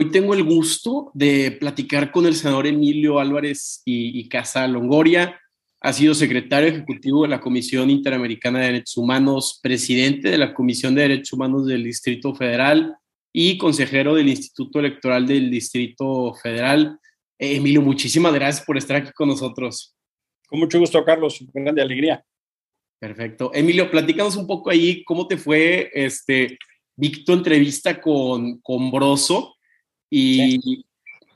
Hoy tengo el gusto de platicar con el senador Emilio Álvarez y, Casa Longoria. Ha sido secretario ejecutivo de la Comisión Interamericana de Derechos Humanos, presidente de la Comisión de Derechos Humanos del Distrito Federal y consejero del Instituto Electoral del Distrito Federal. Eh, Emilio, muchísimas gracias por estar aquí con nosotros. Con mucho gusto, Carlos. Grande alegría. Perfecto. Emilio, platícanos un poco ahí cómo te fue este, vi entrevista con, con Broso y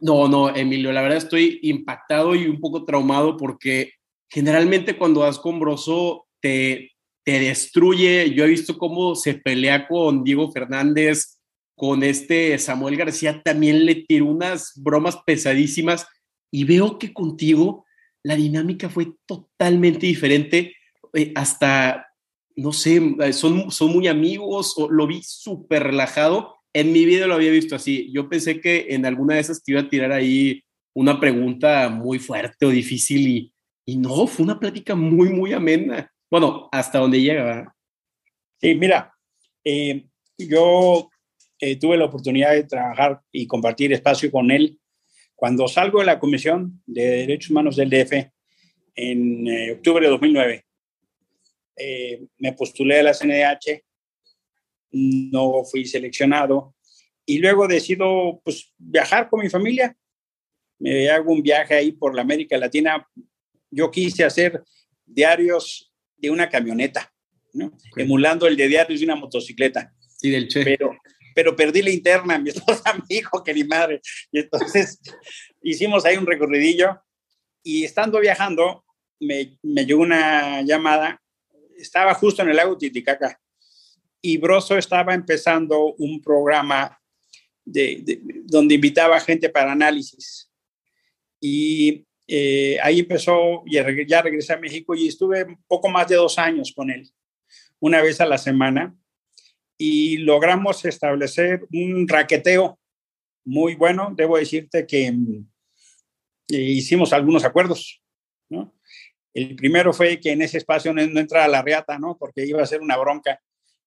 no, no, Emilio, la verdad estoy impactado y un poco traumado porque generalmente cuando vas con Broso te, te destruye. Yo he visto cómo se pelea con Diego Fernández, con este Samuel García, también le tiró unas bromas pesadísimas y veo que contigo la dinámica fue totalmente diferente. Eh, hasta, no sé, son, son muy amigos, o lo vi súper relajado en mi vida lo había visto así. Yo pensé que en alguna de esas te iba a tirar ahí una pregunta muy fuerte o difícil y, y no, fue una plática muy, muy amena. Bueno, hasta donde llega, Sí, mira, eh, yo eh, tuve la oportunidad de trabajar y compartir espacio con él cuando salgo de la Comisión de Derechos Humanos del DF en eh, octubre de 2009. me postulé a la CNDH no fui seleccionado y luego decido pues viajar con mi familia. Me hago un viaje ahí por la América Latina. Yo quise hacer diarios de una camioneta, emulando el de diarios de una motocicleta. Sí, del Che. Pero, pero perdí la interna, mi esposa me dijo que mi madre. Y entonces hicimos ahí un recorridillo y estando viajando me, me llegó una llamada. Estaba justo en el lago Titicaca y Broso estaba empezando un programa de, donde invitaba gente para análisis. Y eh, ahí empezó, ya regresé a México y estuve poco más de dos años con él, una vez a la semana, y logramos establecer un raqueteo muy bueno. Debo decirte que mm, hicimos algunos acuerdos, ¿no? El primero fue que en ese espacio no, no entrara la reata, ¿no? Porque iba a ser una bronca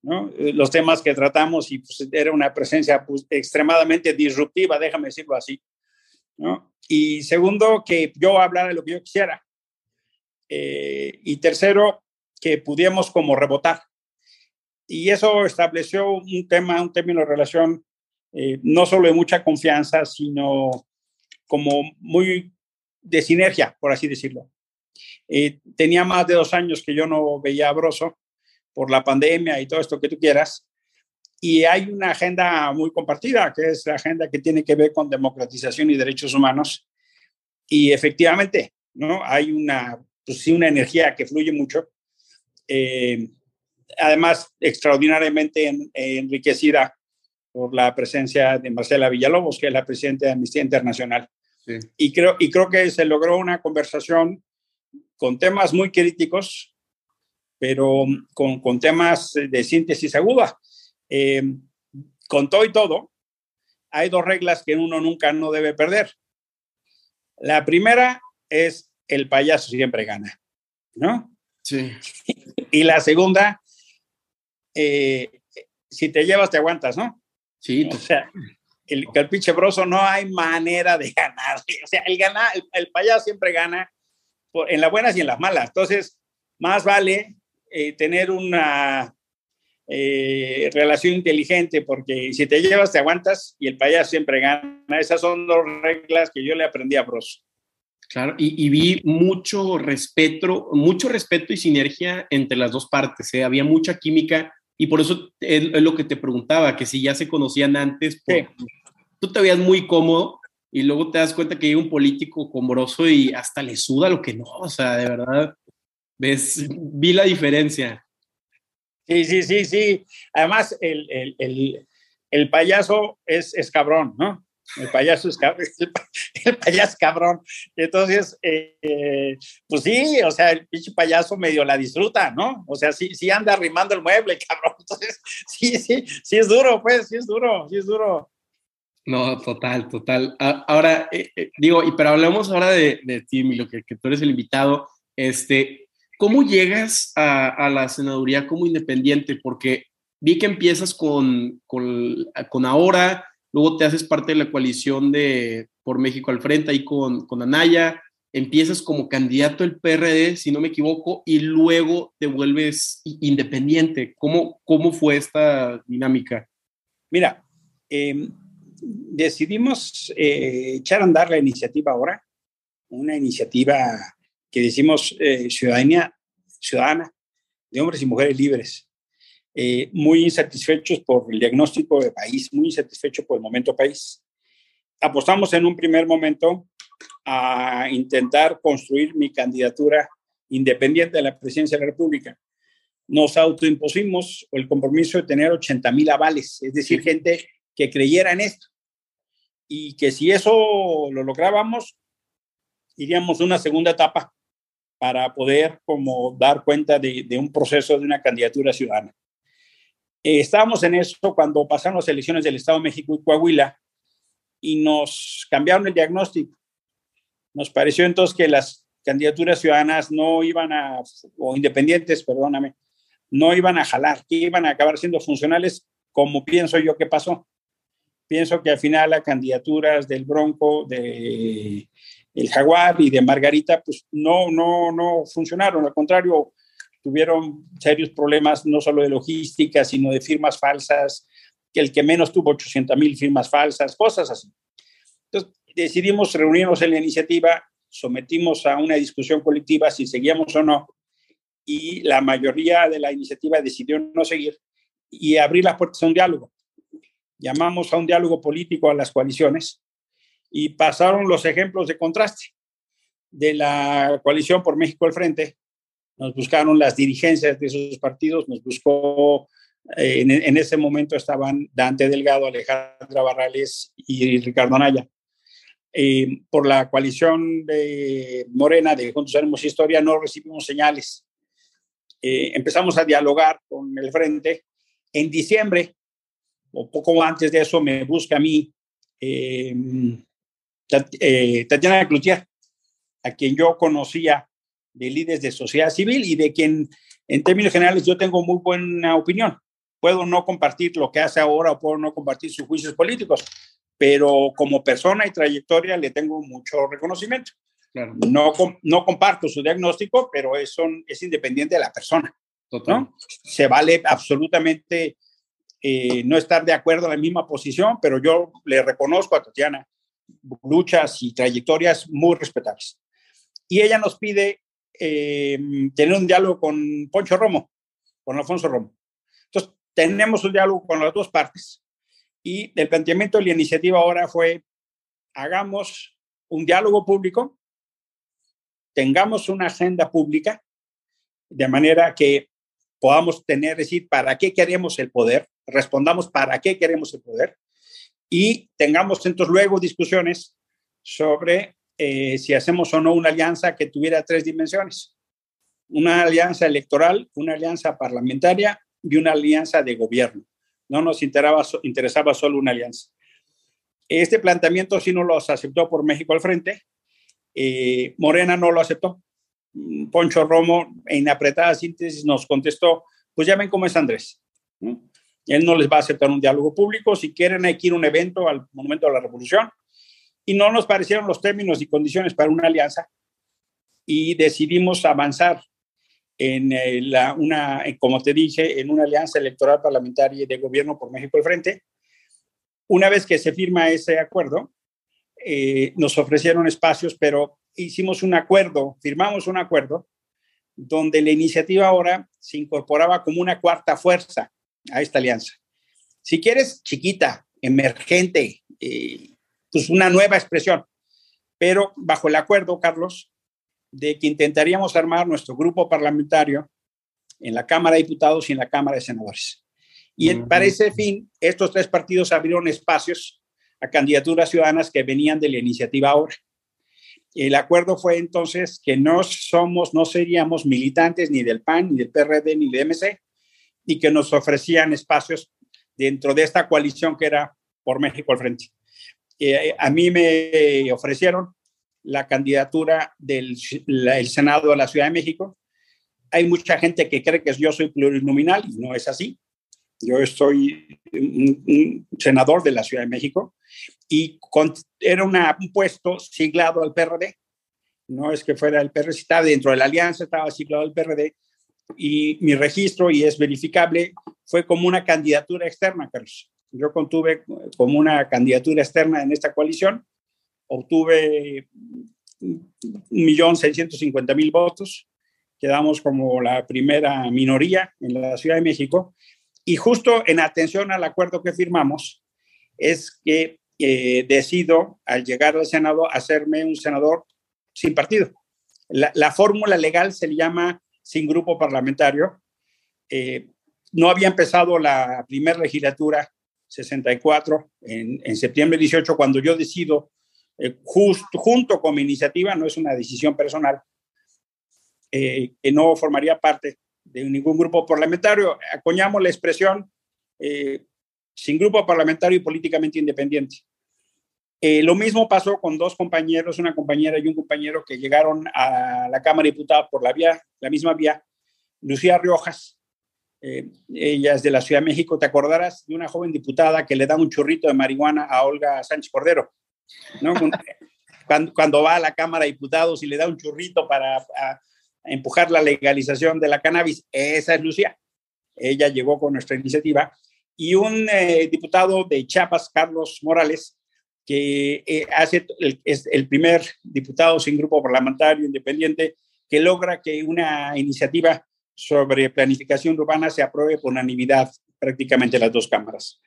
eh, los temas que tratamos y pues, era una presencia pues, extremadamente disruptiva, déjame decirlo así. Y segundo, que yo hablara lo que yo quisiera. Eh, y tercero, que pudiéramos como rebotar. Y eso estableció un tema, un término de relación eh, no solo de mucha confianza, sino como muy de sinergia, por así decirlo. tenía más de dos años que yo no veía a Broso por la pandemia y todo esto que tú quieras. Y hay una agenda muy compartida, que es la agenda que tiene que ver con democratización y derechos humanos. Y efectivamente, ¿no? Hay una, pues sí, una energía que fluye mucho. Eh, además, extraordinariamente enriquecida por la presencia de Marcela Villalobos, que es la presidenta de Amnistía Internacional. Y, creo, y creo que se logró una conversación con temas muy críticos, pero con, con temas de síntesis aguda. Eh, con todo y todo, hay dos reglas que uno nunca no debe perder. La primera es el payaso siempre gana, ¿no? Sí. Y la segunda, eh, si te llevas, te aguantas, ¿no? Sí. O sea, el, el pinche broso no hay manera de ganar. O sea, el, gana, el, payaso siempre gana en las buenas y en las malas. Entonces, más vale eh, tener una eh, relación inteligente, porque si te llevas, te aguantas y el payaso siempre gana. Esas son dos reglas que yo le aprendí a Bros. Claro, y, vi mucho respeto, mucho respeto y sinergia entre las dos partes. ¿eh? Había mucha química y por eso es, lo que te preguntaba, que si ya se conocían antes, tú te veías muy cómodo y luego te das cuenta que hay un político combroso y hasta le suda lo que no, o sea, de verdad ¿Ves? Vi la diferencia. Sí, sí, sí, sí. Además, el, el, el, el payaso es, es, cabrón, ¿no? El payaso es cabrón. El, payaso es cabrón. Entonces, eh, pues sí, o sea, el pinche payaso medio la disfruta, ¿no? O sea, sí, sí anda arrimando el mueble, cabrón. Entonces, sí, sí, sí es duro, pues, sí es duro, sí es duro. No, total, total. Ahora, eh, eh, digo, y pero hablemos ahora de, de ti, Milo, que, que tú eres el invitado. Este, ¿Cómo llegas a, la senaduría como independiente? Porque vi que empiezas con, con, ahora, luego te haces parte de la coalición de Por México al Frente ahí con, con Anaya, empiezas como candidato del PRD, si no me equivoco, y luego te vuelves independiente. ¿Cómo, cómo fue esta dinámica? Mira, em, decidimos eh, echar a andar la iniciativa ahora, una iniciativa que decimos eh, ciudadanía ciudadana de hombres y mujeres libres. Eh, muy insatisfechos por el diagnóstico de país, muy insatisfechos por el momento país. Apostamos en un primer momento a intentar construir mi candidatura independiente de la presidencia de la República. Nos autoimpusimos el compromiso de tener 80 mil avales, es decir, gente que creyera en esto. Y que si eso lo lográbamos, iríamos a una segunda etapa para poder como dar cuenta de, de un proceso de una candidatura ciudadana. Eh, estábamos en eso cuando pasaron las elecciones del Estado de México y Coahuila y nos cambiaron el diagnóstico. Nos pareció entonces que las candidaturas ciudadanas no iban a, o independientes, perdóname, no iban a jalar, que iban a acabar siendo funcionales, como pienso yo que pasó. Pienso que al final las candidaturas del Bronco, de el Jaguar y de Margarita, pues no, no, no funcionaron. Al contrario, tuvieron serios problemas no solo de logística, sino de firmas falsas, que el que menos tuvo 800 mil firmas falsas, cosas así. Entonces, decidimos reunirnos en la iniciativa, sometimos a una discusión colectiva si seguíamos o no, y la mayoría de la iniciativa decidió no seguir y abrir las puertas a un diálogo. Llamamos a un diálogo político a las coaliciones y pasaron los ejemplos de contraste de la coalición por México al frente. Nos buscaron las dirigencias de esos partidos, nos buscó, eh, en, ese momento estaban Dante Delgado, Alejandra Barrales y Ricardo Anaya. Eh, por la coalición de Morena de Juntos Haremos Historia no recibimos señales. Eh, empezamos a dialogar con el frente. En diciembre, o poco antes de eso, me busca a mí eh, Tatiana Cloutier, a quien yo conocía de líderes de sociedad civil y de quien, en términos generales, yo tengo muy buena opinión. Puedo no compartir lo que hace ahora o puedo no compartir sus juicios políticos, pero como persona y trayectoria le tengo mucho reconocimiento. No, no comparto su diagnóstico, pero es, es independiente de la persona. ¿no? Se vale absolutamente eh, no estar de acuerdo en la misma posición, pero yo le reconozco a Tatiana luchas y trayectorias muy respetables. Y ella nos pide eh, tener un diálogo con Poncho Romo, con Alfonso Romo. Entonces, tenemos un diálogo con las dos partes y el planteamiento de la iniciativa ahora fue, hagamos un diálogo público, tengamos una agenda pública, de manera que podamos tener, decir, ¿para qué queremos el poder? Respondamos, ¿para qué queremos el poder? Y tengamos entonces luego discusiones sobre eh, si hacemos o no una alianza que tuviera tres dimensiones. Una alianza electoral, una alianza parlamentaria y una alianza de gobierno no nos interesaba, solo una alianza. Este planteamiento sí no lo aceptó por México al frente, eh, Morena no lo aceptó. Poncho Romo, en apretada síntesis, nos contestó, pues ya ven cómo es Andrés. Él no les va a aceptar un diálogo público, si quieren hay que ir a un evento al Monumento de la Revolución, y no nos parecieron los términos y condiciones para una alianza, y decidimos avanzar en eh, la, una, como te dije, en una alianza electoral parlamentaria de gobierno por México al frente. Una vez que se firma ese acuerdo, eh, nos ofrecieron espacios, pero hicimos un acuerdo, firmamos un acuerdo donde la iniciativa ahora se incorporaba como una cuarta fuerza a esta alianza. Si quieres, chiquita, emergente, eh, pues una nueva expresión, pero bajo el acuerdo, Carlos, de que intentaríamos armar nuestro grupo parlamentario en la Cámara de Diputados y en la Cámara de Senadores. Y para ese fin, estos tres partidos abrieron espacios a candidaturas ciudadanas que venían de la iniciativa ahora. El acuerdo fue entonces que no somos, no seríamos militantes ni del PAN, ni del PRD, ni del MC, y que nos ofrecían espacios dentro de esta coalición que era por México al frente. Eh, a mí me ofrecieron la candidatura del el Senado de la Ciudad de México. Hay mucha gente que cree que yo soy plurinominal y no es así. Yo estoy un, senador de la Ciudad de México y era un puesto siglado al PRD. No es que fuera el PRD, estaba dentro de la alianza, estaba siglado al PRD y mi registro, y es verificable, fue como una candidatura externa, Carlos. Yo contuve como una candidatura externa en esta coalición, obtuve 1.650.000 votos, quedamos como la primera minoría en la Ciudad de México, y justo en atención al acuerdo que firmamos, es que eh, decido, al llegar al Senado, hacerme un senador sin partido. La, la fórmula legal se le llama sin grupo parlamentario. Eh, no había empezado la primera legislatura 64 en, en, septiembre 18 cuando yo decido, eh, justo, junto con mi iniciativa, no es una decisión personal, eh, que no formaría parte de ningún grupo parlamentario. Acoñamos la expresión sin grupo parlamentario y políticamente independiente. Lo mismo pasó con dos compañeros, una compañera y un compañero que llegaron a la Cámara de Diputados por la vía la misma vía, Lucía Riojas, eh, ella es de la Ciudad de México, te acordarás de una joven diputada que le da un churrito de marihuana a Olga Sánchez Cordero, cuando, va a la Cámara de Diputados y le da un churrito para empujar la legalización de la cannabis, esa es Lucía. Ella llegó con nuestra iniciativa. Y un eh, diputado de Chiapas, Carlos Morales, que eh, hace es el primer diputado sin grupo parlamentario independiente que logra que una iniciativa sobre planificación urbana se apruebe por unanimidad prácticamente las dos cámaras.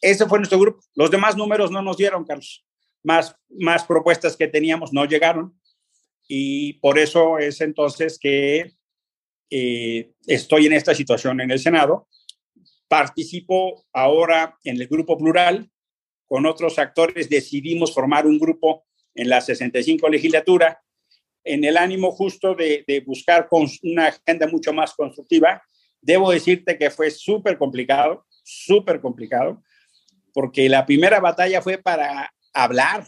Ese fue nuestro grupo. Los demás números no nos dieron, Carlos. Más, más propuestas que teníamos no llegaron y por eso es entonces que eh, estoy en esta situación en el Senado. Participo ahora en el grupo plural. Con otros actores decidimos formar un grupo en la 65 legislatura en el ánimo justo de, buscar con una agenda mucho más constructiva. Debo decirte que fue súper complicado, súper complicado, porque la primera batalla fue para hablar.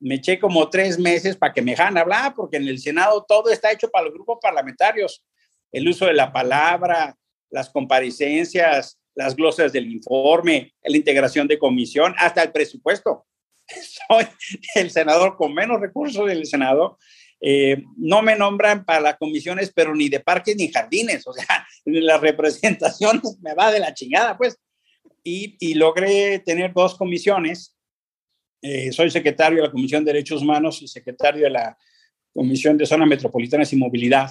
Me eché como tres meses para que me dejaran hablar, porque en el Senado todo está hecho para los grupos parlamentarios. El uso de la palabra, las comparecencias, las glosas del informe, la integración de comisión, hasta el presupuesto. Soy el senador con menos recursos del Senado eh, no me nombran para las comisiones, pero ni de parques ni jardines, o sea, las representaciones me va de la chingada, pues. Y, logré tener dos comisiones. Eh, soy secretario de la Comisión de Derechos Humanos y secretario de la Comisión de Zonas Metropolitanas y Movilidad.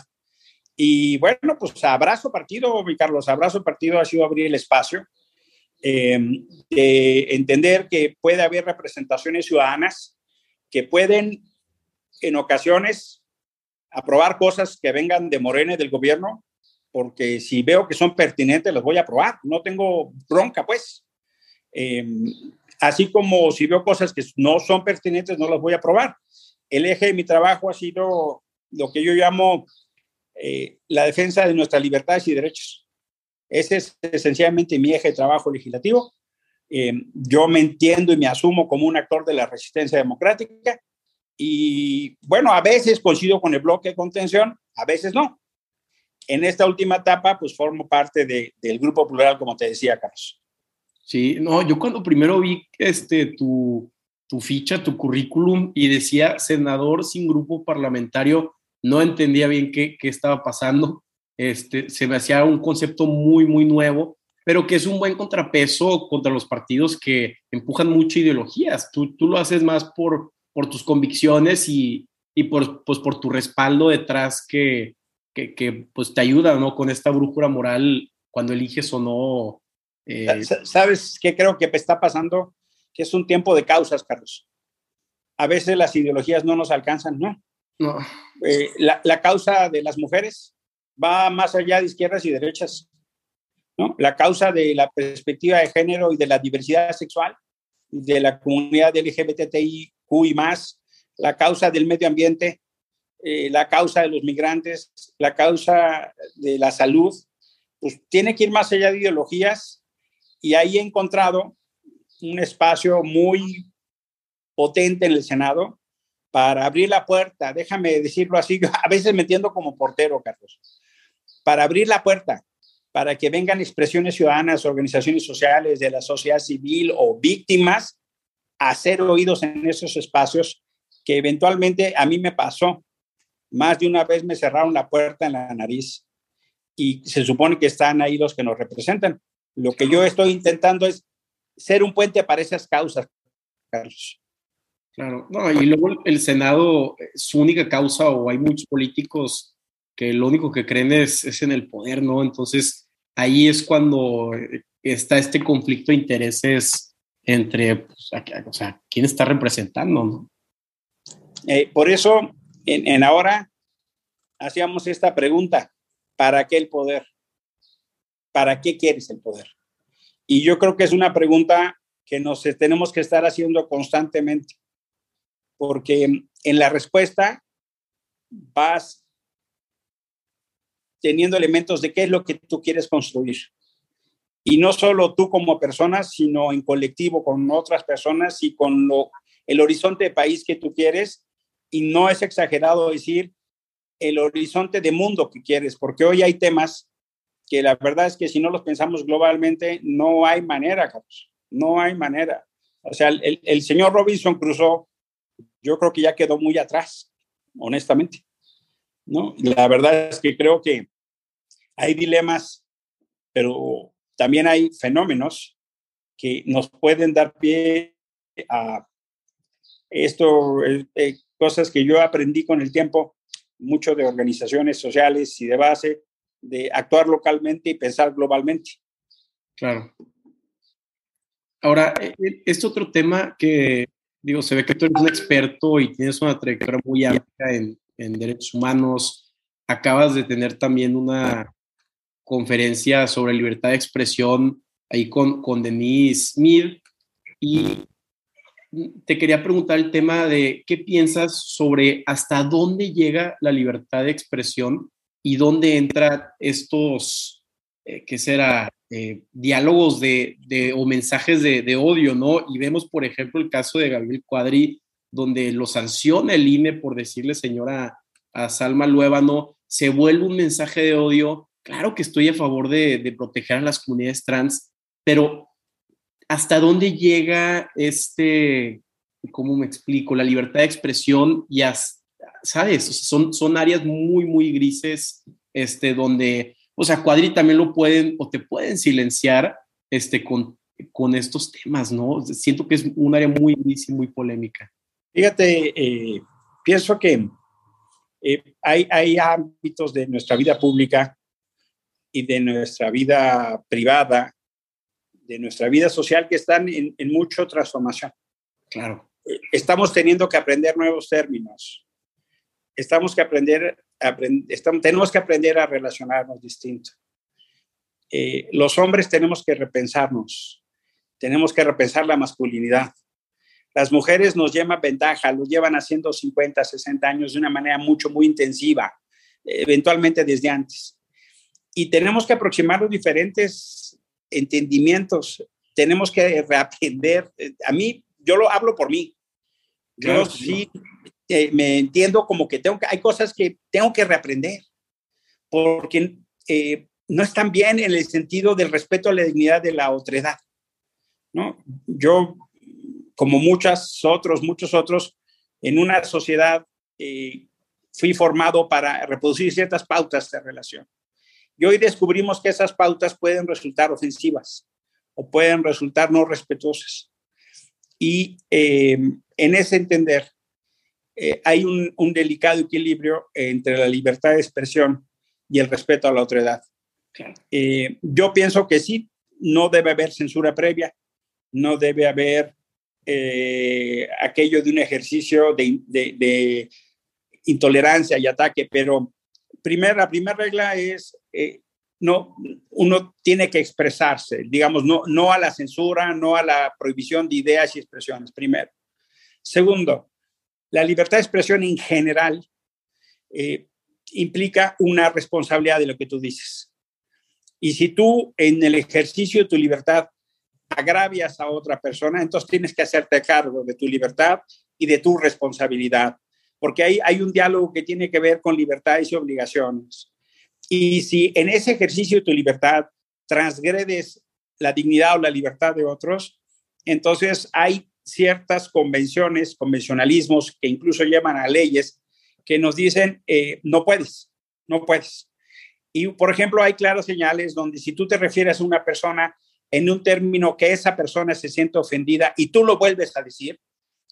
Y bueno, pues abrazo partido, mi Carlos, abrazo partido ha sido abrir el espacio, eh, de entender que puede haber representaciones ciudadanas que pueden en ocasiones aprobar cosas que vengan de Morena y del gobierno, porque si veo que son pertinentes, las voy a aprobar. No tengo bronca, pues. Em, así como si veo cosas que no son pertinentes, no las voy a aprobar. El eje de mi trabajo ha sido lo que yo llamo eh, la defensa de nuestras libertades y derechos. Ese es esencialmente mi eje de trabajo legislativo. Em, yo me entiendo y me asumo como un actor de la resistencia democrática y bueno, a veces coincido con el bloque de contención, a veces no. En esta última etapa, pues formo parte de, del grupo plural, como te decía, Carlos. Sí, no, yo cuando primero vi este, tu, tu ficha, tu currículum y decía senador sin grupo parlamentario, no entendía bien qué, qué estaba pasando. Este, se me hacía un concepto muy, muy nuevo, pero que es un buen contrapeso contra los partidos que empujan mucho ideologías. Tú, tú lo haces más por, por tus convicciones y, y por, pues, por tu respaldo detrás que, que, que, pues, te ayuda ¿no? con esta brújula moral cuando eliges o no. Eh... ¿Sabes qué creo que está pasando? Que es un tiempo de causas, Carlos. A veces las ideologías no nos alcanzan, ¿no? Eh, la, la, causa de las mujeres va más allá de izquierdas y derechas. La causa de la perspectiva de género y de la diversidad sexual de la comunidad LGBTI y más, la causa del medio ambiente, eh, la causa de los migrantes, la causa de la salud, pues tiene que ir más allá de ideologías y ahí he encontrado un espacio muy potente en el Senado para abrir la puerta, déjame decirlo así, a veces me entiendo como portero, Carlos, para abrir la puerta para que vengan expresiones ciudadanas, organizaciones sociales de la sociedad civil o víctimas a ser oídos en esos espacios que eventualmente a mí me pasó. Más de una vez me cerraron la puerta en la nariz y se supone que están ahí los que nos representan. Lo que yo estoy intentando es ser un puente para esas causas, Carlos. Claro, no, y luego el Senado, su única causa, o hay muchos políticos que lo único que creen es, es en el poder, ¿no? Entonces, ahí es cuando está este conflicto de intereses entre, pues, o sea, quién está representando, ¿no? Eh, por eso, en, en ahora, hacíamos esta pregunta, ¿para qué el poder? ¿Para qué quieres el poder? Y yo creo que es una pregunta que nos tenemos que estar haciendo constantemente, porque en la respuesta vas teniendo elementos de qué es lo que tú quieres construir. Y no solo tú como persona, sino en colectivo con otras personas y con lo, el horizonte de país que tú quieres. Y no es exagerado decir el horizonte de mundo que quieres, porque hoy hay temas que la verdad es que si no los pensamos globalmente, no hay manera, Carlos, no hay manera. O sea, el, el señor Robinson Crusoe, yo creo que ya quedó muy atrás, honestamente. ¿no? La verdad es que creo que hay dilemas, pero también hay fenómenos que nos pueden dar pie a esto, eh, eh, cosas que yo aprendí con el tiempo, mucho de organizaciones sociales y de base, de actuar localmente y pensar globalmente. Claro. Ahora, este otro tema que, digo, se ve que tú eres un experto y tienes una trayectoria muy amplia en, en derechos humanos, acabas de tener también una conferencia sobre libertad de expresión ahí con, con Denise Smith y te quería preguntar el tema de qué piensas sobre hasta dónde llega la libertad de expresión y dónde entran estos, eh, ¿qué será? Eh, diálogos de, o mensajes de, odio, ¿no? Y vemos, por ejemplo, el caso de Gabriel Cuadri, donde lo sanciona el INE por decirle señora a Salma Luébano, se vuelve un mensaje de odio. Claro que estoy a favor de, proteger a las comunidades trans, pero ¿hasta dónde llega este, cómo me explico, la libertad de expresión y ¿sabes? son, son áreas muy, muy grises, este, donde, o sea, Cuadri también lo pueden o te pueden silenciar este, con, con estos temas, ¿no? Siento que es un área muy muy polémica. Fíjate, eh, pienso que eh, hay, hay ámbitos de nuestra vida pública y de nuestra vida privada, de nuestra vida social que están en, en mucha transformación. Claro. Eh, estamos teniendo que aprender nuevos términos estamos que aprender, estamos, tenemos que aprender a relacionarnos distinto. Eh, los hombres tenemos que repensarnos, tenemos que repensar la masculinidad. Las mujeres nos llevan ventaja, lo llevan haciendo 50, 60 años de una manera mucho, muy intensiva, eventualmente desde antes. Y tenemos que aproximar los diferentes entendimientos, tenemos que reaprender. A mí, yo lo hablo por mí. Yo claro, sí eh, me entiendo como que tengo que, hay cosas que tengo que reaprender, porque eh, no están bien en el sentido del respeto a la dignidad de la otredad. ¿no? Yo, como muchos otros, muchos otros, en una sociedad eh, fui formado para reproducir ciertas pautas de relación. Y hoy descubrimos que esas pautas pueden resultar ofensivas o pueden resultar no respetuosas. Y en ese entender, eh, hay un, un, delicado equilibrio entre la libertad de expresión y el respeto a la otra edad. Eh, yo pienso que sí, no debe haber censura previa, no debe haber eh, aquello de un ejercicio de, de, de, intolerancia y ataque, pero primer, la primera regla es, eh, no, uno tiene que expresarse, digamos, no, no a la censura, no a la prohibición de ideas y expresiones, primero. Segundo, la libertad de expresión en general eh, implica una responsabilidad de lo que tú dices. Y si tú en el ejercicio de tu libertad agravias a otra persona, entonces tienes que hacerte cargo de tu libertad y de tu responsabilidad, porque ahí hay un diálogo que tiene que ver con libertades y obligaciones. Y si en ese ejercicio de tu libertad transgredes la dignidad o la libertad de otros, entonces hay ciertas convenciones, convencionalismos que incluso llevan a leyes que nos dicen, eh, no puedes, no puedes. Y, por ejemplo, hay claras señales donde si tú te refieres a una persona en un término que esa persona se siente ofendida y tú lo vuelves a decir,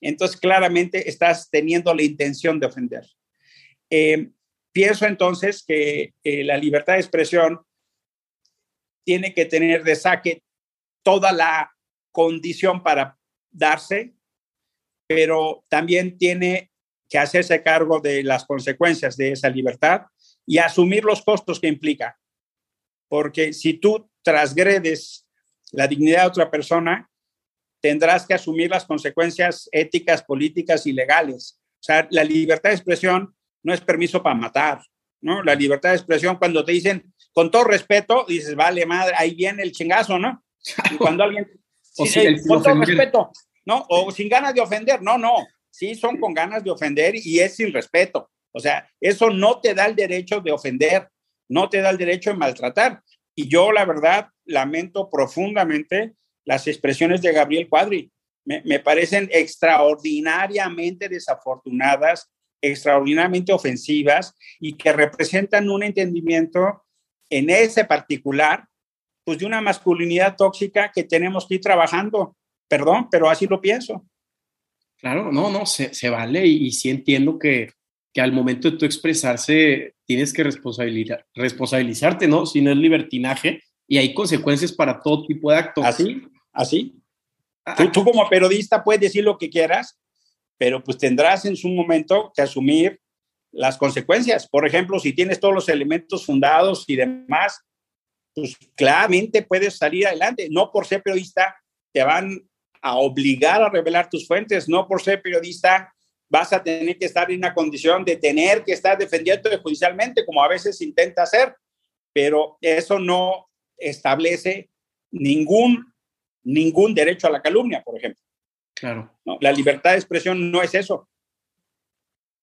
entonces claramente estás teniendo la intención de ofender. Eh, pienso entonces que la libertad de expresión tiene que tener de saque toda la condición para darse, pero también tiene que hacerse cargo de las consecuencias de esa libertad y asumir los costos que implica. Porque si tú transgredes la dignidad de otra persona, tendrás que asumir las consecuencias éticas, políticas y legales. O sea, la libertad de expresión no es permiso para matar, ¿no? La libertad de expresión cuando te dicen, con todo respeto, dices, vale, madre, ahí viene el chingazo, ¿no? cuando alguien, o con todo respeto, ¿no? O sin ganas de ofender, no, no, sí son con ganas de ofender y es sin respeto. O sea, eso no te da el derecho de ofender, no te da el derecho de maltratar. Y yo, la verdad, lamento profundamente las expresiones de Gabriel Cuadri. Me, parecen extraordinariamente desafortunadas, extraordinariamente ofensivas y que representan un entendimiento en ese particular, pues de una masculinidad tóxica que tenemos que ir trabajando. Perdón, pero así lo pienso. Claro, no, no, se, vale y, sí entiendo que, que, al momento de tú expresarse tienes que responsabilizar, responsabilizarte, ¿no? Si no es libertinaje y hay consecuencias para todo tipo de actos. Así, así. Ah, tú, tú, como periodista puedes decir lo que quieras, pero pues tendrás en su momento que asumir las consecuencias. Por ejemplo, si tienes todos los elementos fundados y demás, pues claramente puedes salir adelante. No por ser periodista te van a obligar a revelar tus fuentes, no por ser periodista vas a tener que estar en una condición de tener que estar defendiendo judicialmente, como a veces intenta hacer, pero eso no establece ningún, ningún derecho a la calumnia, por ejemplo. Claro. la libertad de expresión no es eso.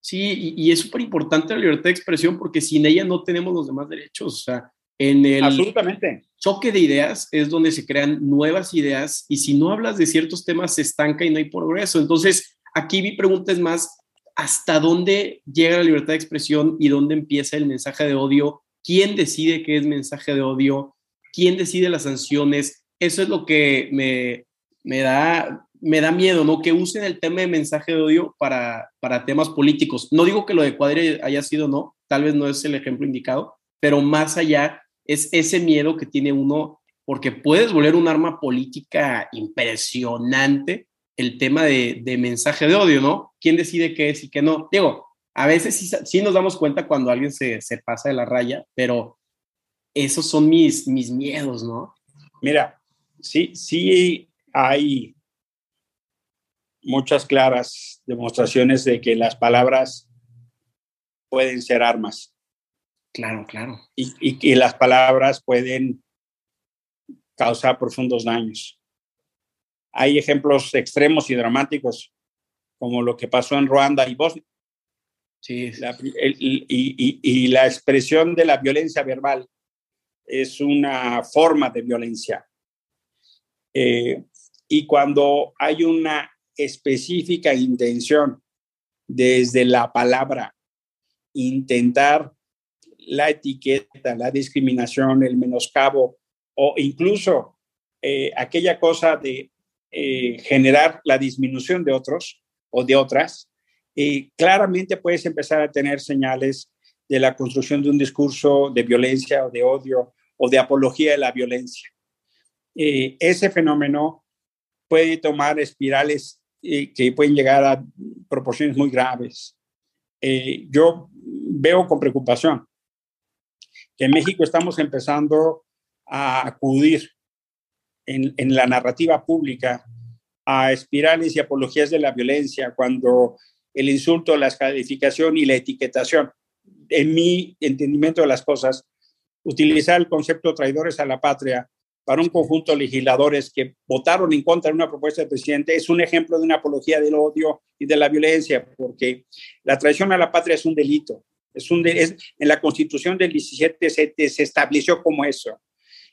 Sí, y, es súper importante la libertad de expresión porque sin ella no tenemos los demás derechos. O sea, en el Absolutamente. choque de ideas es donde se crean nuevas ideas y si no hablas de ciertos temas se estanca y no hay progreso. Entonces, aquí mi pregunta es más, ¿hasta dónde llega la libertad de expresión y dónde empieza el mensaje de odio? ¿Quién decide qué es mensaje de odio? ¿Quién decide las sanciones? Eso es lo que me, me da me da miedo, ¿no? Que usen el tema de mensaje de odio para, para temas políticos. No digo que lo de Cuadre haya sido, no, tal vez no es el ejemplo indicado, pero más allá es ese miedo que tiene uno, porque puedes volver un arma política impresionante el tema de, mensaje de odio, ¿no? ¿Quién decide qué es y qué no? Digo, a veces sí, sí nos damos cuenta cuando alguien se, se, pasa de la raya, pero esos son mis, mis miedos, ¿no? Mira, sí, sí hay muchas claras demostraciones de que las palabras pueden ser armas. Claro, claro. Y, que las palabras pueden causar profundos daños. Hay ejemplos extremos y dramáticos, como lo que pasó en Ruanda y Bosnia. Sí. y, la expresión de la violencia verbal es una forma de violencia. Eh, y cuando hay una específica intención desde la palabra, intentar la etiqueta, la discriminación, el menoscabo o incluso eh, aquella cosa de eh, generar la disminución de otros o de otras, eh, claramente puedes empezar a tener señales de la construcción de un discurso de violencia o de odio o de apología de la violencia. ese fenómeno puede tomar espirales que pueden llegar a proporciones muy graves. Eh, yo veo con preocupación que en México estamos empezando a acudir en, en, la narrativa pública a espirales y apologías de la violencia cuando el insulto, la calificación y la etiquetación, en mi entendimiento de las cosas, utilizar el concepto traidores a la patria para un conjunto de legisladores que votaron en contra de una propuesta del presidente es un ejemplo de una apología del odio y de la violencia, porque la traición a la patria es un delito Es un en la constitución del 17 se, se, estableció como eso.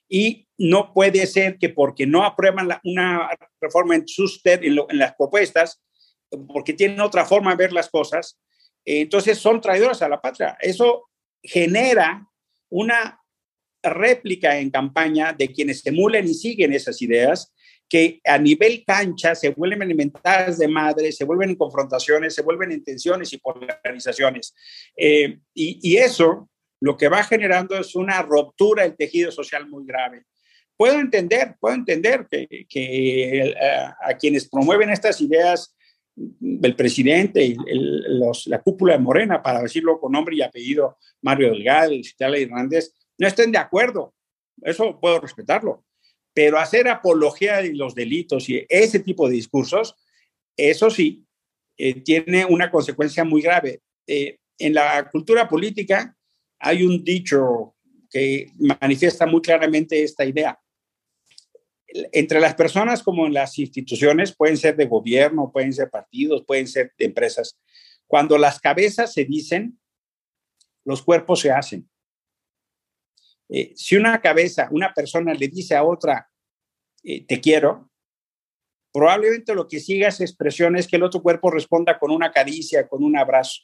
Y no puede ser que porque no aprueban una reforma en, sus, en, en, las propuestas, porque tienen otra forma de ver las cosas, eh, entonces son traidores a la patria. Eso genera una réplica en campaña de quienes emulen y siguen esas ideas que a nivel cancha se vuelven alimentadas de madre, se vuelven en confrontaciones, se vuelven en tensiones y polarizaciones. Eh, y, eso lo que va generando es una ruptura del tejido social muy grave. Puedo entender, puedo entender que, a, quienes promueven estas ideas, el presidente y la cúpula de Morena, para decirlo con nombre y apellido, Mario Delgado y Citala Hernández, no estén de acuerdo. Eso puedo respetarlo. Pero hacer apología de los delitos y ese tipo de discursos, eso sí, eh, tiene una consecuencia muy grave. Eh, en la cultura política hay un dicho que manifiesta muy claramente esta idea. Entre las personas como en las instituciones, pueden ser de gobierno, pueden ser partidos, pueden ser de empresas, cuando las cabezas se dicen, los cuerpos se hacen. Eh, si una cabeza, una persona le dice a otra, eh, te quiero, probablemente lo que siga es expresiones que el otro cuerpo responda con una caricia, con un abrazo.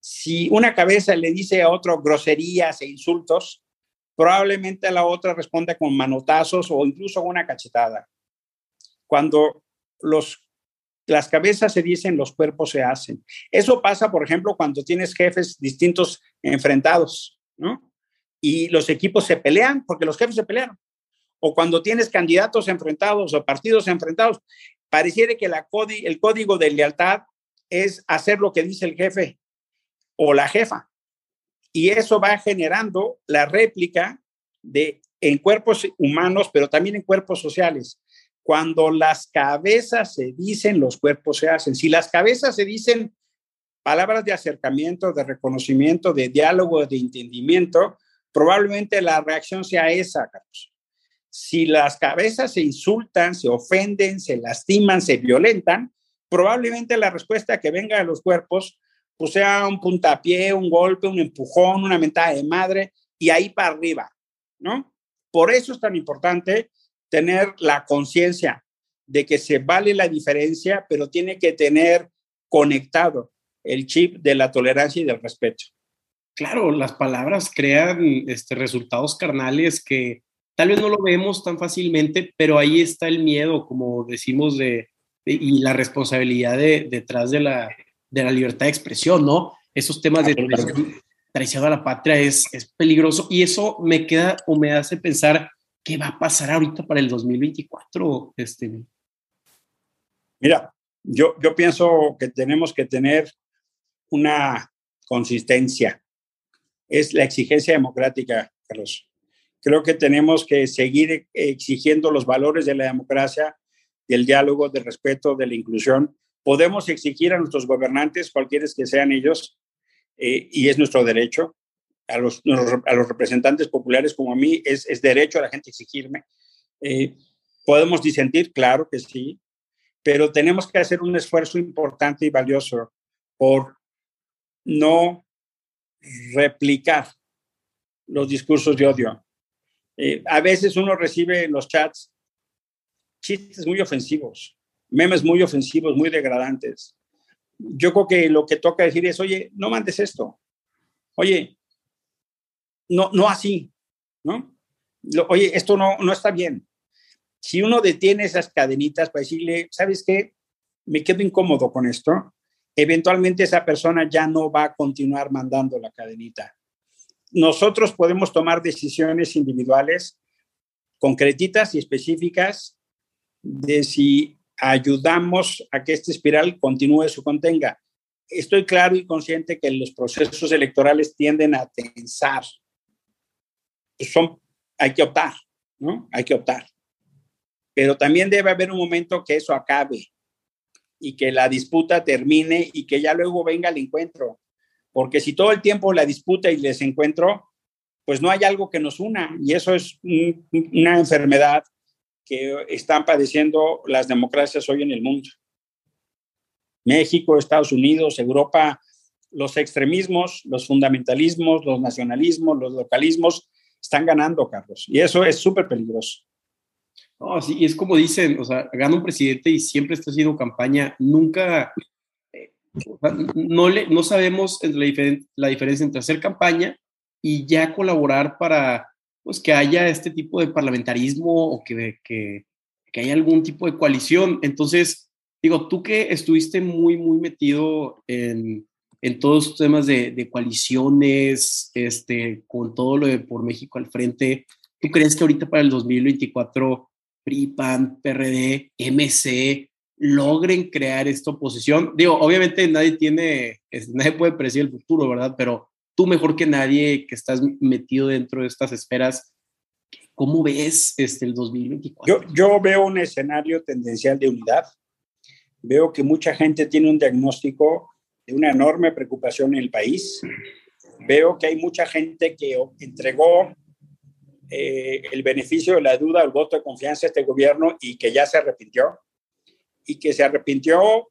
Si una cabeza le dice a otro groserías e insultos, probablemente la otra responda con manotazos o incluso una cachetada. Cuando los, las cabezas se dicen, los cuerpos se hacen. Eso pasa, por ejemplo, cuando tienes jefes distintos enfrentados, ¿no? Y los equipos se pelean porque los jefes se pelearon. O cuando tienes candidatos enfrentados o partidos enfrentados, pareciera que la el código de lealtad es hacer lo que dice el jefe o la jefa. Y eso va generando la réplica de en cuerpos humanos, pero también en cuerpos sociales. Cuando las cabezas se dicen, los cuerpos se hacen. Si las cabezas se dicen palabras de acercamiento, de reconocimiento, de diálogo, de entendimiento, probablemente la reacción sea esa, Carlos. Si las cabezas se insultan, se ofenden, se lastiman, se violentan, probablemente la respuesta que venga de los cuerpos pues sea un puntapié, un golpe, un empujón, una mentada de madre y ahí para arriba, ¿no? Por eso es tan importante tener la conciencia de que se vale la diferencia, pero tiene que tener conectado el chip de la tolerancia y del respeto claro, las palabras crean este, resultados carnales que tal vez no lo vemos tan fácilmente, pero ahí está el miedo, como decimos, de, y la responsabilidad detrás de la, de la libertad de expresión, ¿no? Esos temas de traición, a la patria es, es peligroso y eso me queda o me hace pensar qué va a pasar ahorita para el 2024. Este. Mira, yo, yo pienso que tenemos que tener una consistencia es la exigencia democrática, Carlos. Creo que tenemos que seguir exigiendo los valores de la democracia, del diálogo, del respeto, de la inclusión. Podemos exigir a nuestros gobernantes, cualquiera que sean ellos, eh, y es nuestro derecho. A los, a los, representantes populares como a mí es, es derecho a la gente exigirme. Eh, podemos disentir, claro que sí, pero tenemos que hacer un esfuerzo importante y valioso por no replicar los discursos de odio. Eh, a veces uno recibe en los chats chistes muy ofensivos, memes muy ofensivos, muy degradantes. Yo creo que lo que toca decir es, oye, no mandes esto. Oye, no, no así, ¿no? oye, esto no, no está bien. Si uno detiene esas cadenitas para decirle, ¿sabes qué? Me quedo incómodo con esto eventualmente esa persona ya no va a continuar mandando la cadenita. Nosotros podemos tomar decisiones individuales concretitas y específicas de si ayudamos a que esta espiral continúe su contenga. Estoy claro y consciente que los procesos electorales tienden a tensar. Son, hay que optar, ¿no? Hay que optar. Pero también debe haber un momento que eso acabe y que la disputa termine y que ya luego venga el encuentro. Porque si todo el tiempo la disputa y les encuentro, pues no hay algo que nos una. Y eso es una enfermedad que están padeciendo las democracias hoy en el mundo. México, Estados Unidos, Europa, los extremismos, los fundamentalismos, los nacionalismos, los localismos están ganando, Carlos. Y eso es súper peligroso. No, sí, es como dicen, o sea, gana un presidente y siempre está haciendo campaña, nunca, eh, no, le, no sabemos la, la diferencia entre hacer campaña y ya colaborar para pues, que haya este tipo de parlamentarismo o que, que, que haya algún tipo de coalición. Entonces, digo, tú que estuviste muy, muy metido en, en todos los temas de, de, coaliciones, este, con todo lo de por México al frente, ¿tú crees que ahorita para el 2024 PRI, PAN, PRD, MC logren crear esta oposición? Digo, obviamente nadie tiene, nadie puede predecir el futuro, ¿verdad? Pero tú mejor que nadie que estás metido dentro de estas esferas, ¿cómo ves este, el 2024? Yo, yo veo un escenario tendencial de unidad. Veo que mucha gente tiene un diagnóstico de una enorme preocupación en el país. Veo que hay mucha gente que entregó eh, el beneficio de la duda, el voto de confianza a este gobierno y que ya se arrepintió. Y que se arrepintió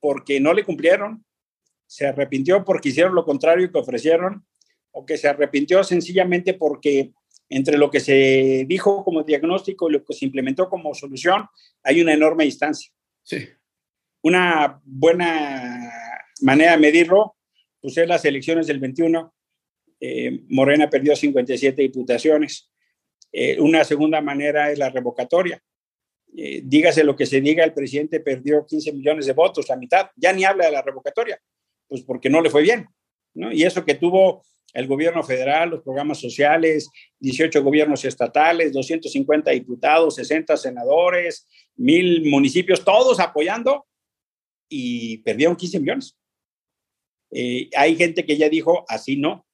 porque no le cumplieron, se arrepintió porque hicieron lo contrario que ofrecieron, o que se arrepintió sencillamente porque entre lo que se dijo como diagnóstico y lo que se implementó como solución hay una enorme distancia. Sí. Una buena manera de medirlo, pues es las elecciones del 21. Eh, Morena perdió 57 diputaciones. Eh, una segunda manera es la revocatoria. Eh, dígase lo que se diga, el presidente perdió 15 millones de votos, la mitad. Ya ni habla de la revocatoria, pues porque no le fue bien. ¿no? Y eso que tuvo el gobierno federal, los programas sociales, 18 gobiernos estatales, 250 diputados, 60 senadores, mil municipios, todos apoyando y perdieron 15 millones. Eh, hay gente que ya dijo, así no.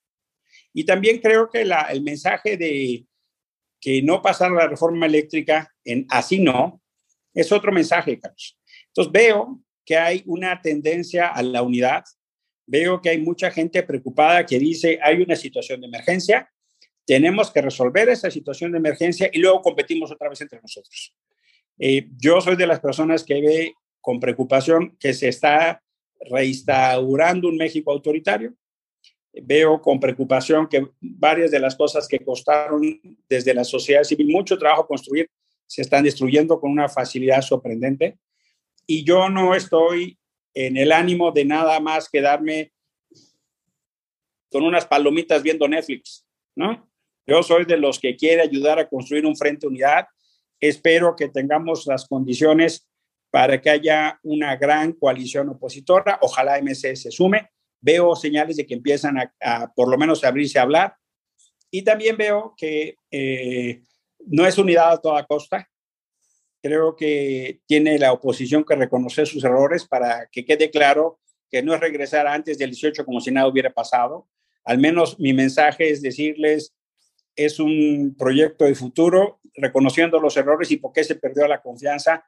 Y también creo que el mensaje de que no pasar la reforma eléctrica en así no, es otro mensaje, Carlos. Entonces veo que hay una tendencia a la unidad, veo que hay mucha gente preocupada que dice, hay una situación de emergencia, tenemos que resolver esa situación de emergencia y luego competimos otra vez entre nosotros. Eh, yo soy de las personas que ve con preocupación que se está reinstaurando un México autoritario, veo con preocupación que varias de las cosas que costaron desde la sociedad civil mucho trabajo construir se están destruyendo con una facilidad sorprendente. Y yo no estoy en el ánimo de nada más quedarme con unas palomitas viendo Netflix, ¿no? Yo soy de los que quiere ayudar a construir un frente unidad. Espero que tengamos las condiciones para que haya una gran coalición opositora. Ojalá MC se sume veo señales de que empiezan a, por lo menos a abrirse a hablar. Y también veo que eh, no es unidad a toda costa. Creo que tiene la oposición que reconocer sus errores para que quede claro que no es regresar antes del 18 como si nada hubiera pasado. Al menos mi mensaje es decirles, es un proyecto de futuro, reconociendo los errores y por qué se perdió la confianza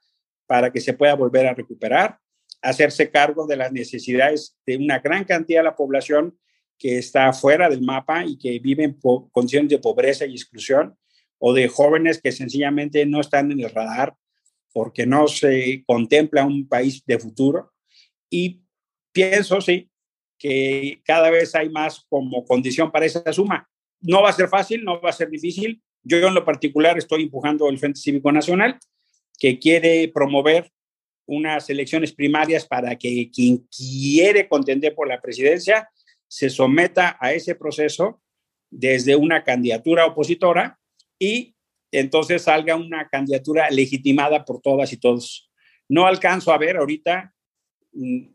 para que se pueda volver a recuperar hacerse cargo de las necesidades de una gran cantidad de la población que está fuera del mapa y que vive en condiciones de pobreza y exclusión, o de jóvenes que sencillamente no están en el radar porque no se contempla un país de futuro. Y pienso, sí, que cada vez hay más como condición para esa suma. No va a ser fácil, no va a ser difícil. Yo en lo particular estoy empujando el Frente Cívico Nacional, que quiere promover unas elecciones primarias para que quien quiere contender por la presidencia se someta a ese proceso desde una candidatura opositora y entonces salga una candidatura legitimada por todas y todos. No alcanzo a ver ahorita mm,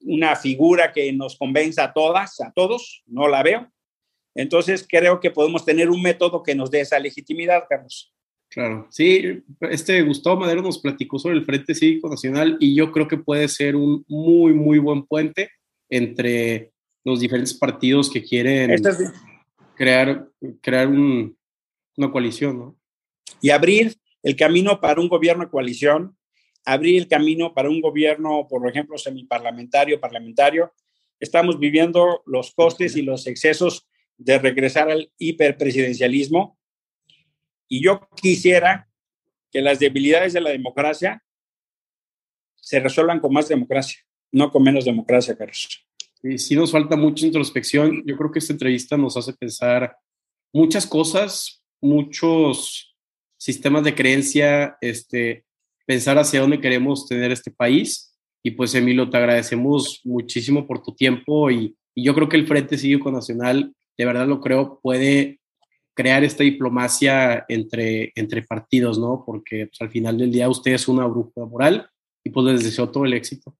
una figura que nos convenza a todas, a todos, no la veo. Entonces creo que podemos tener un método que nos dé esa legitimidad, Carlos. Claro, sí, este Gustavo Madero nos platicó sobre el Frente Cívico Nacional y yo creo que puede ser un muy, muy buen puente entre los diferentes partidos que quieren crear, crear una coalición, ¿no? Y abrir el camino para un gobierno de coalición, abrir el camino para un gobierno, por ejemplo, semiparlamentario, parlamentario. Estamos viviendo los costes y los excesos de regresar al hiperpresidencialismo y yo quisiera que las debilidades de la democracia se resuelvan con más democracia, no con menos democracia, Carlos. Sí, sí nos falta mucha introspección. Yo creo que esta entrevista nos hace pensar muchas cosas, muchos sistemas de creencia, este, pensar hacia dónde queremos tener este país. Y pues Emilio, te agradecemos muchísimo por tu tiempo y, yo creo que el Frente Cívico Nacional, de verdad lo creo, puede crear esta diplomacia entre, entre partidos, ¿no? Porque pues, al final del día usted es una bruja moral y pues les deseo todo el éxito.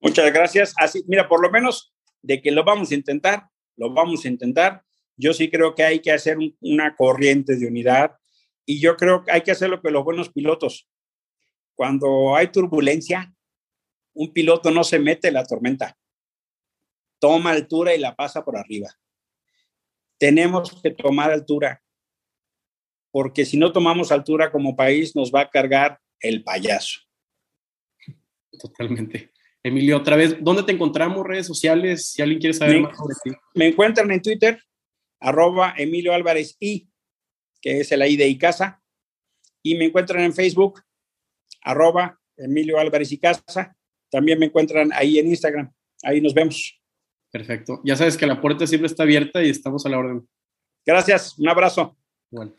Muchas gracias. Así, mira, por lo menos de que lo vamos a intentar, lo vamos a intentar. Yo sí creo que hay que hacer una corriente de unidad y yo creo que hay que hacer lo que los buenos pilotos. Cuando hay turbulencia, un piloto no se mete en la tormenta. Toma altura y la pasa por arriba. Tenemos que tomar altura, porque si no tomamos altura como país, nos va a cargar el payaso. Totalmente. Emilio, otra vez, ¿dónde te encontramos? Redes sociales, si alguien quiere saber más sobre ti. Me encuentran en Twitter, arroba Emilio Álvarez I, que es el I de Icasa, y me encuentran en Facebook, arroba Emilio Álvarez y Casa. También me encuentran ahí en Instagram. Ahí nos vemos. Perfecto. Ya sabes que la puerta siempre está abierta y estamos a la orden. Gracias. Un abrazo. Bueno.